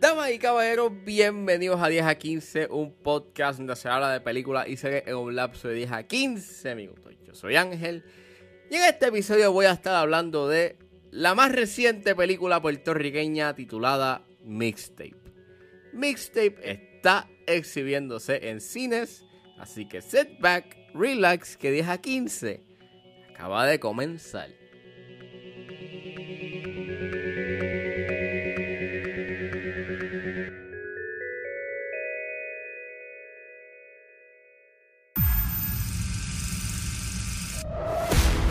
Damas y caballeros, bienvenidos a 10 a 15, un podcast donde se habla de películas y series en un lapso de 10 a 15 minutos. Yo soy Ángel y en este episodio voy a estar hablando de la más reciente película puertorriqueña titulada Mixtape. Mixtape está exhibiéndose en cines, así que sit back, relax, que 10 a 15 acaba de comenzar.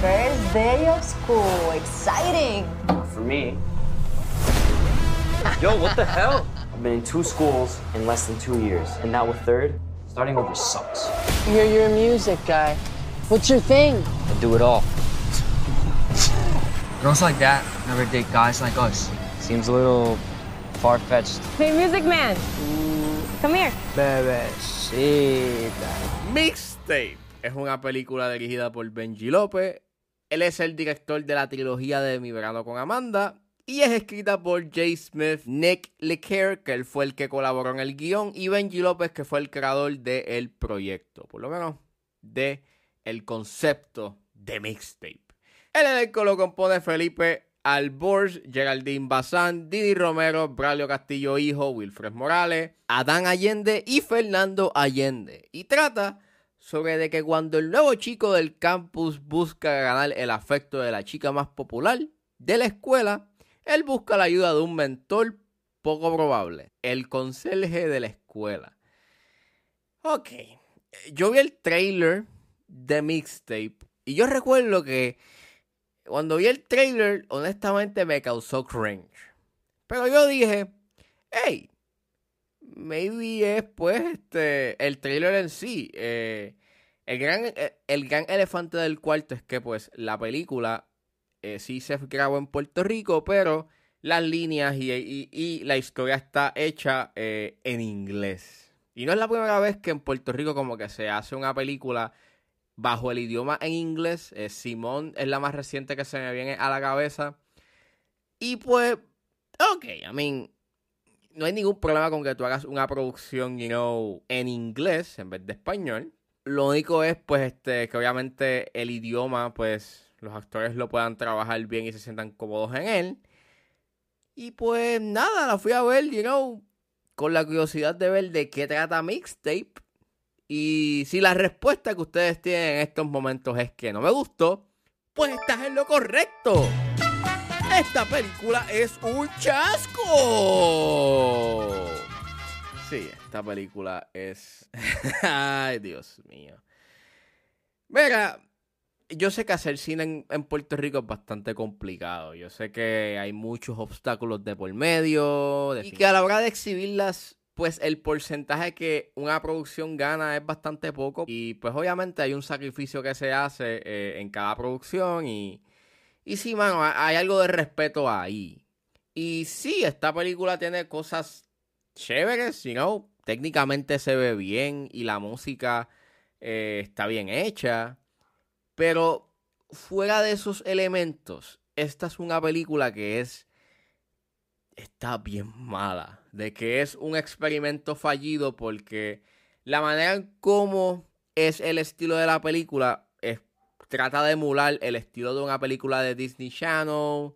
First day of school. Exciting. For me. Yo, what the hell? I've been in two schools in less than two years, and now a third. Starting over sucks. You're your music guy. What's your thing? I do it all. Girls like that never date guys like us. Seems a little far fetched. Hey, music man. Come here. Bebecita. Mixtape es una película dirigida por Benji López. Él es el director de la trilogía de Mi Verano con Amanda. Y es escrita por Jay Smith, Nick LeCaire, que él fue el que colaboró en el guion, y Benji López, que fue el creador del proyecto, por lo menos de el concepto de mixtape. El elenco lo compone Felipe Alborz, Geraldine Bazán, Didi Romero, Braulio Castillo Hijo, Wilfred Morales, Adán Allende y Fernando Allende. Y trata sobre de que cuando el nuevo chico del campus busca ganar el afecto de la chica más popular de la escuela, él busca la ayuda de un mentor poco probable, el conserje de la escuela. Ok, yo vi el trailer de Mixtape y yo recuerdo que cuando vi el trailer, honestamente me causó cringe. Pero yo dije, hey, maybe es pues este, el trailer en sí. Eh, el, gran, eh, el gran elefante del cuarto es que pues la película eh, sí se grabó en Puerto Rico, pero las líneas y, la historia está hecha eh, en inglés. Y no es la primera vez que en Puerto Rico como que se hace una película bajo el idioma en inglés. Eh, Simón es la más reciente que se me viene a la cabeza. Y pues, ok, I mean, no hay ningún problema con que tú hagas una producción, you know, en inglés en vez de español. Lo único es, pues, este, que obviamente el idioma, pues, los actores lo puedan trabajar bien y se sientan cómodos en él. Y pues, nada, la fui a ver, you know, con la curiosidad de ver de qué trata Mixtape. Y si la respuesta que ustedes tienen en estos momentos es que no me gustó, pues estás en lo correcto. Esta película es un chasco. Sí, esta película es... Ay, Dios mío. Mira, yo sé que hacer cine en, en Puerto Rico es bastante complicado. Yo sé que hay muchos obstáculos de por medio. de- y que a la hora de exhibirlas, pues el porcentaje que una producción gana es bastante poco. Y pues obviamente hay un sacrificio que se hace eh, en cada producción. Y, y sí, mano, ha- hay algo de respeto ahí. Y sí, esta película tiene cosas chéveres, you know. Técnicamente se ve bien y la música eh, está bien hecha. Pero fuera de esos elementos, esta es una película que es. Está bien mala. De que es un experimento fallido porque la manera en cómo es el estilo de la película es, trata de emular el estilo de una película de Disney Channel.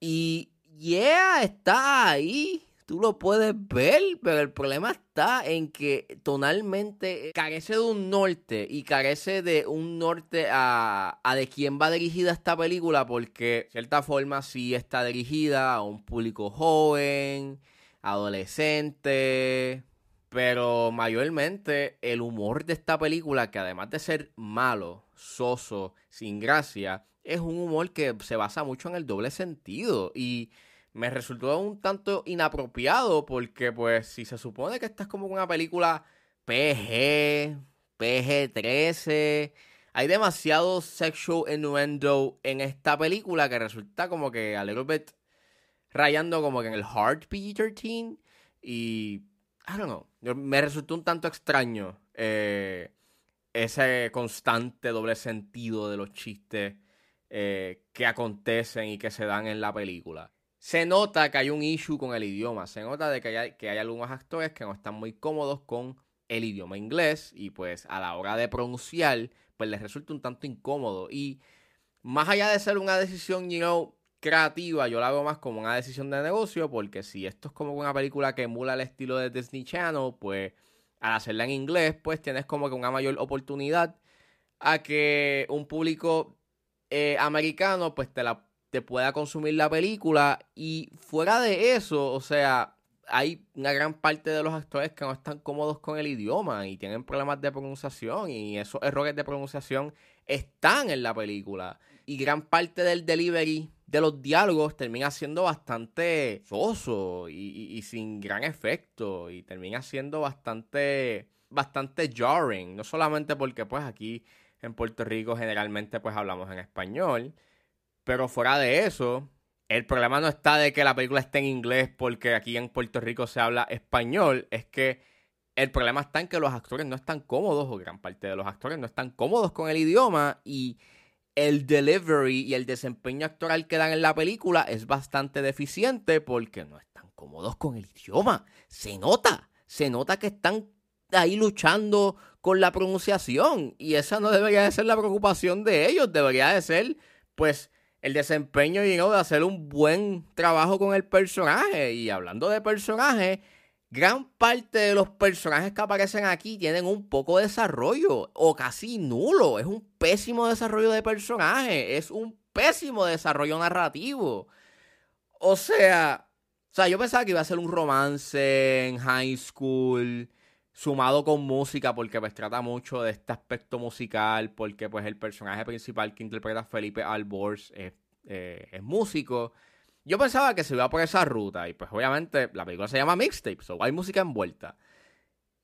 Y yeah, está ahí. Tú lo puedes ver, pero el problema está en que tonalmente carece de un norte y carece de un norte a, a de quién va dirigida esta película, porque de cierta forma sí está dirigida a un público joven, adolescente, pero mayormente el humor de esta película, que además de ser malo, soso, sin gracia, es un humor que se basa mucho en el doble sentido y me resultó un tanto inapropiado porque pues si se supone que esta es como una película PG, PG-13, hay demasiado sexual innuendo en esta película que resulta como que a little bit rayando como que en el hard PG-13 y I don't know, me resultó un tanto extraño eh, ese constante doble sentido de los chistes eh, que acontecen y que se dan en la película. Se nota que hay un issue con el idioma, se nota de que hay, que hay algunos actores que no están muy cómodos con el idioma inglés y pues a la hora de pronunciar pues les resulta un tanto incómodo. Y más allá de ser una decisión, you know, creativa, yo la veo más como una decisión de negocio porque si esto es como una película que emula el estilo de Disney Channel, pues al hacerla en inglés, pues tienes como que una mayor oportunidad a que un público eh, americano pues te, la, te pueda consumir la película y fuera de eso, o sea, hay una gran parte de los actores que no están cómodos con el idioma y tienen problemas de pronunciación y esos errores de pronunciación están en la película. Y gran parte del delivery de los diálogos termina siendo bastante soso y, sin gran efecto y termina siendo bastante bastante jarring, no solamente porque pues aquí en Puerto Rico generalmente pues hablamos en español, pero fuera de eso, el problema no está de que la película esté en inglés porque aquí en Puerto Rico se habla español, es que el problema está en que los actores no están cómodos, o gran parte de los actores no están cómodos con el idioma y el delivery y el desempeño actoral que dan en la película es bastante deficiente porque no están cómodos con el idioma. Se nota, se nota que están ahí luchando con la pronunciación y esa no debería de ser la preocupación de ellos, debería de ser pues el desempeño y de hacer un buen trabajo con el personaje. Y hablando de personaje, gran parte de los personajes que aparecen aquí tienen un poco de desarrollo o casi nulo. Es un pésimo desarrollo de personaje, es un pésimo desarrollo narrativo. O sea, o sea, yo pensaba que iba a ser un romance en high school sumado con música, porque pues trata mucho de este aspecto musical, porque pues el personaje principal que interpreta Felipe Albors es, eh, es músico. Yo pensaba que se iba por esa ruta, y pues obviamente la película se llama Mixtape, so hay música envuelta.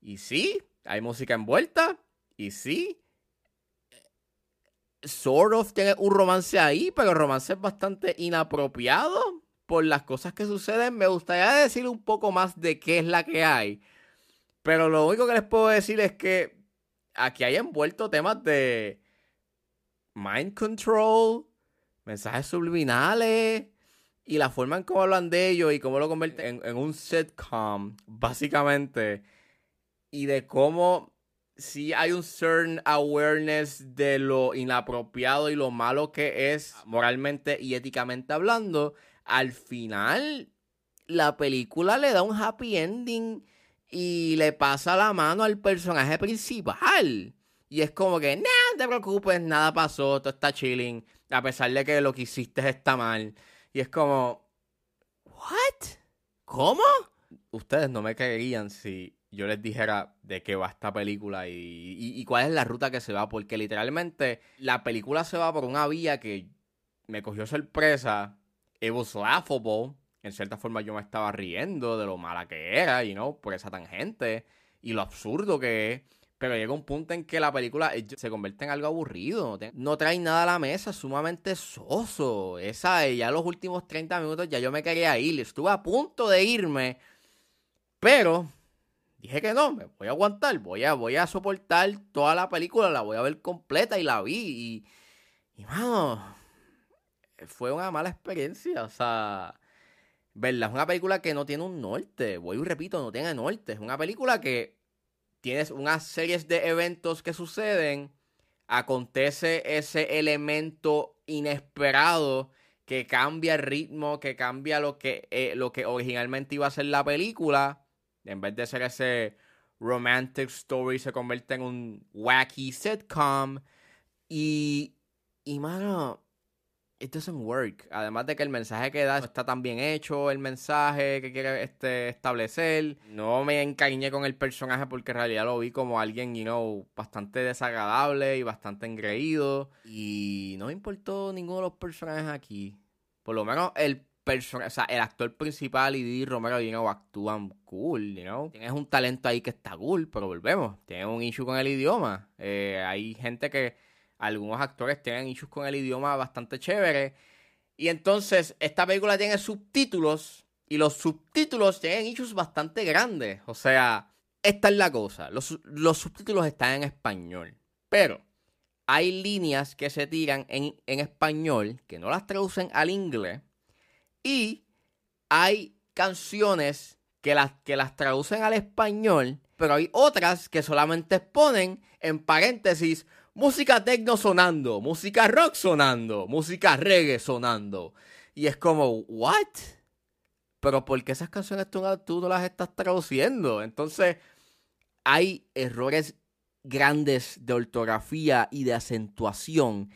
Y sí, hay música envuelta, y sí, sort of tiene un romance ahí, pero el romance es bastante inapropiado por las cosas que suceden. Me gustaría decir un poco más de qué es la que hay. Pero lo único que les puedo decir es que aquí hay envuelto temas de mind control, mensajes subliminales y la forma en cómo hablan de ellos y cómo lo convierten en, un sitcom, básicamente. Y de cómo si hay un certain awareness de lo inapropiado y lo malo que es moralmente y éticamente hablando. Al final, la película le da un happy ending y le pasa la mano al personaje principal. Y es como que, no te preocupes, nada pasó, todo está chilling, a pesar de que lo que hiciste está mal. Y es como, ¿what? ¿Cómo? Ustedes no me creerían si yo les dijera de qué va esta película y, cuál es la ruta que se va, porque literalmente la película se va por una vía que me cogió sorpresa. It was laughable en cierta forma yo me estaba riendo de lo mala que era, y no por esa tangente y lo absurdo que es. Pero llega un punto en que la película eh, se convierte en algo aburrido. No trae nada a la mesa, sumamente soso. Esa, ya los últimos 30 minutos ya yo me quería ir. Estuve a punto de irme. Pero dije que no, me voy a aguantar. Voy a, voy a soportar toda la película. La voy a ver completa y la vi. Y, y mano, fue una mala experiencia. O sea, verla. Es una película que no tiene un norte. Voy y repito, no tiene norte. Es una película que tienes unas series de eventos que suceden. Acontece ese elemento inesperado que cambia el ritmo, que cambia lo que, eh, lo que originalmente iba a ser la película. En vez de ser ese romantic story, se convierte en un wacky sitcom. Y, y mano, it doesn't work. Además de que el mensaje que da está tan bien hecho, el mensaje que quiere este, establecer. No me encariñé con el personaje porque en realidad lo vi como alguien, you know, bastante desagradable y bastante engreído. Y no me importó ninguno de los personajes aquí. Por lo menos el personaje, o sea, el actor principal y Didi Romero, you know, actúan cool, you know. Tienes un talento ahí que está cool, pero volvemos. Tienes un issue con el idioma. Eh, hay gente que algunos actores tienen issues con el idioma bastante chévere. Y entonces, esta película tiene subtítulos. Y los subtítulos tienen issues bastante grandes. O sea, esta es la cosa. Los, los subtítulos están en español. Pero hay líneas que se tiran en, en español que no las traducen al inglés y hay canciones que las, que las traducen al español, pero hay otras que solamente ponen en paréntesis música techno sonando, música rock sonando, música reggae sonando. Y es como, ¿what? Pero ¿por qué esas canciones tú, no las estás traduciendo? Entonces, hay errores grandes de ortografía y de acentuación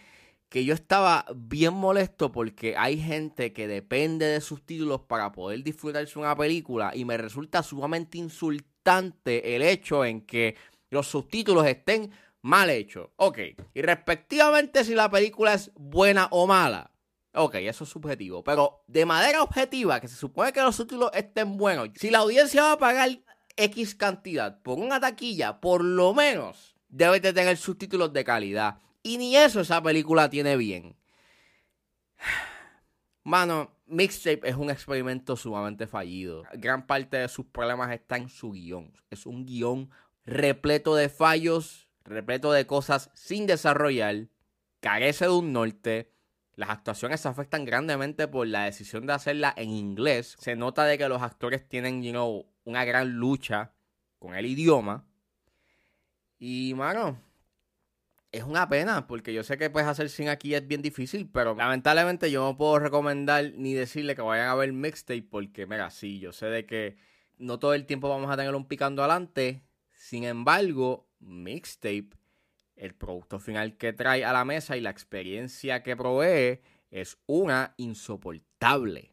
que yo estaba bien molesto porque hay gente que depende de sus títulos para poder disfrutarse una película y me resulta sumamente insultante el hecho en que los subtítulos estén mal hechos. Ok, y respectivamente si la película es buena o mala. Ok, eso es subjetivo, pero de manera objetiva, que se supone que los subtítulos estén buenos, si la audiencia va a pagar X cantidad por una taquilla, por lo menos debe de tener subtítulos de calidad. Y ni eso esa película tiene bien. Mano, Mixtape es un experimento sumamente fallido. Gran parte de sus problemas está en su guion. Es un guion repleto de fallos, repleto de cosas sin desarrollar, carece de un norte. Las actuaciones se afectan grandemente por la decisión de hacerla en inglés. Se nota de que los actores tienen, you know, una gran lucha con el idioma. Y, mano, es una pena, porque yo sé que pues hacer sin aquí es bien difícil, pero lamentablemente yo no puedo recomendar ni decirle que vayan a ver mixtape, porque mira, sí, yo sé de que no todo el tiempo vamos a tener un picando adelante. Sin embargo, mixtape, el producto final que trae a la mesa y la experiencia que provee es una insoportable.